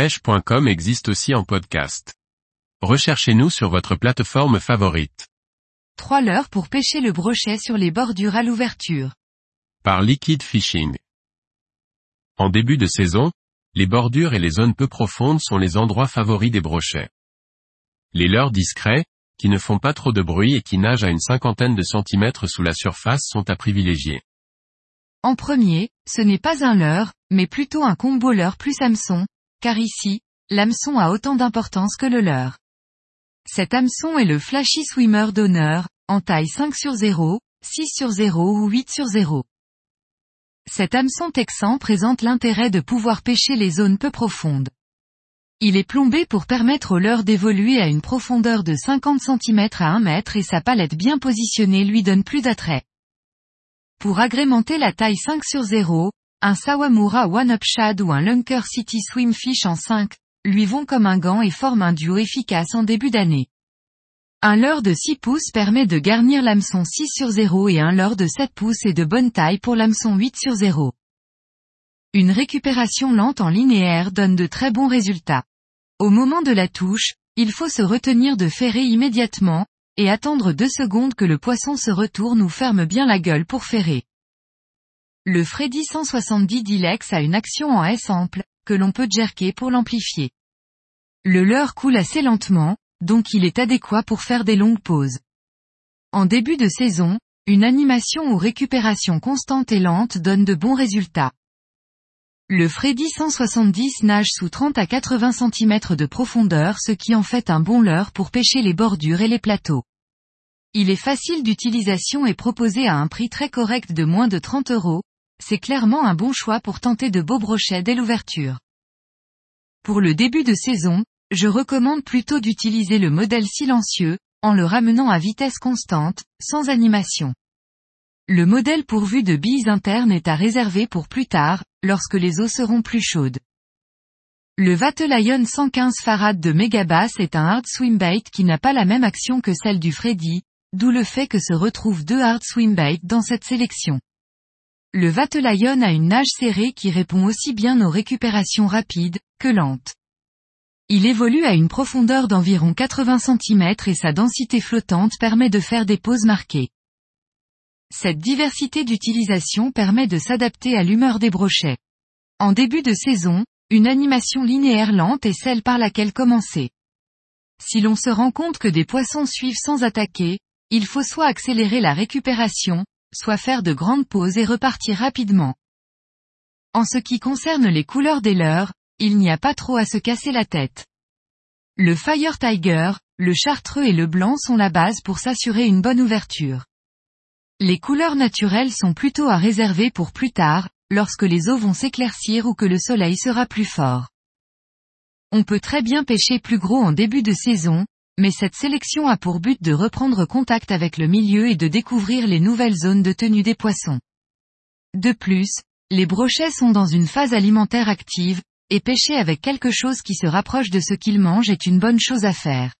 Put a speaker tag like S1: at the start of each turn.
S1: pêche.com existe aussi en podcast. Recherchez-nous sur votre plateforme favorite.
S2: 3 leurres pour pêcher le brochet sur les bordures à l'ouverture.
S1: Par Liquid Fishing. En début de saison, les bordures et les zones peu profondes sont les endroits favoris des brochets. Les leurres discrets, qui ne font pas trop de bruit et qui nagent à une cinquantaine de centimètres sous la surface sont à privilégier.
S2: En premier, ce n'est pas un leurre, mais plutôt un combo leurre plus hameçon, car ici, l'hameçon a autant d'importance que le leurre. Cet hameçon est le Flashy Swimmer d'honneur, en taille 5 sur 0, 6 sur 0 ou 8 sur 0. Cet hameçon texan présente l'intérêt de pouvoir pêcher les zones peu profondes. Il est plombé pour permettre au leurre d'évoluer à une profondeur de 50 cm à 1 mètre et sa palette bien positionnée lui donne plus d'attrait. Pour agrémenter la taille 5 sur 0, un Sawamura One Up Shad ou un Lunker City Swimfish en 5, lui vont comme un gant et forment un duo efficace en début d'année. Un leurre de 6 pouces permet de garnir l'hameçon 6 sur 0 et un leurre de 7 pouces est de bonne taille pour l'hameçon 8 sur 0. Une récupération lente en linéaire donne de très bons résultats. Au moment de la touche, il faut se retenir de ferrer immédiatement, et attendre deux secondes que le poisson se retourne ou ferme bien la gueule pour ferrer. Le Freddy 170 Dilex a une action en S-ample, que l'on peut jerker pour l'amplifier. Le leurre coule assez lentement, donc il est adéquat pour faire des longues pauses. En début de saison, une animation ou récupération constante et lente donne de bons résultats. Le Freddy 170 nage sous 30 à 80 cm de profondeur ce qui en fait un bon leurre pour pêcher les bordures et les plateaux. Il est facile d'utilisation et proposé à un prix très correct de moins de 30 euros, c'est clairement un bon choix pour tenter de beaux brochets dès l'ouverture. Pour le début de saison, je recommande plutôt d'utiliser le modèle silencieux, en le ramenant à vitesse constante, sans animation. Le modèle pourvu de billes internes est à réserver pour plus tard, lorsque les eaux seront plus chaudes. Le Vatelion 115 Farad de Megabass est un hard swimbait qui n'a pas la même action que celle du Freddy, d'où le fait que se retrouvent deux hard swimbaits dans cette sélection. Le Vatelion a une nage serrée qui répond aussi bien aux récupérations rapides, que lentes. Il évolue à une profondeur d'environ 80 cm et sa densité flottante permet de faire des pauses marquées. Cette diversité d'utilisation permet de s'adapter à l'humeur des brochets. En début de saison, une animation linéaire lente est celle par laquelle commencer. Si l'on se rend compte que des poissons suivent sans attaquer, il faut soit accélérer la récupération, soit faire de grandes pauses et repartir rapidement. En ce qui concerne les couleurs des leurres, il n'y a pas trop à se casser la tête. Le Fire Tiger, le chartreux et le blanc sont la base pour s'assurer une bonne ouverture. Les couleurs naturelles sont plutôt à réserver pour plus tard, lorsque les eaux vont s'éclaircir ou que le soleil sera plus fort. On peut très bien pêcher plus gros en début de saison, mais cette sélection a pour but de reprendre contact avec le milieu et de découvrir les nouvelles zones de tenue des poissons. De plus, les brochets sont dans une phase alimentaire active, et pêcher avec quelque chose qui se rapproche de ce qu'ils mangent est une bonne chose à faire.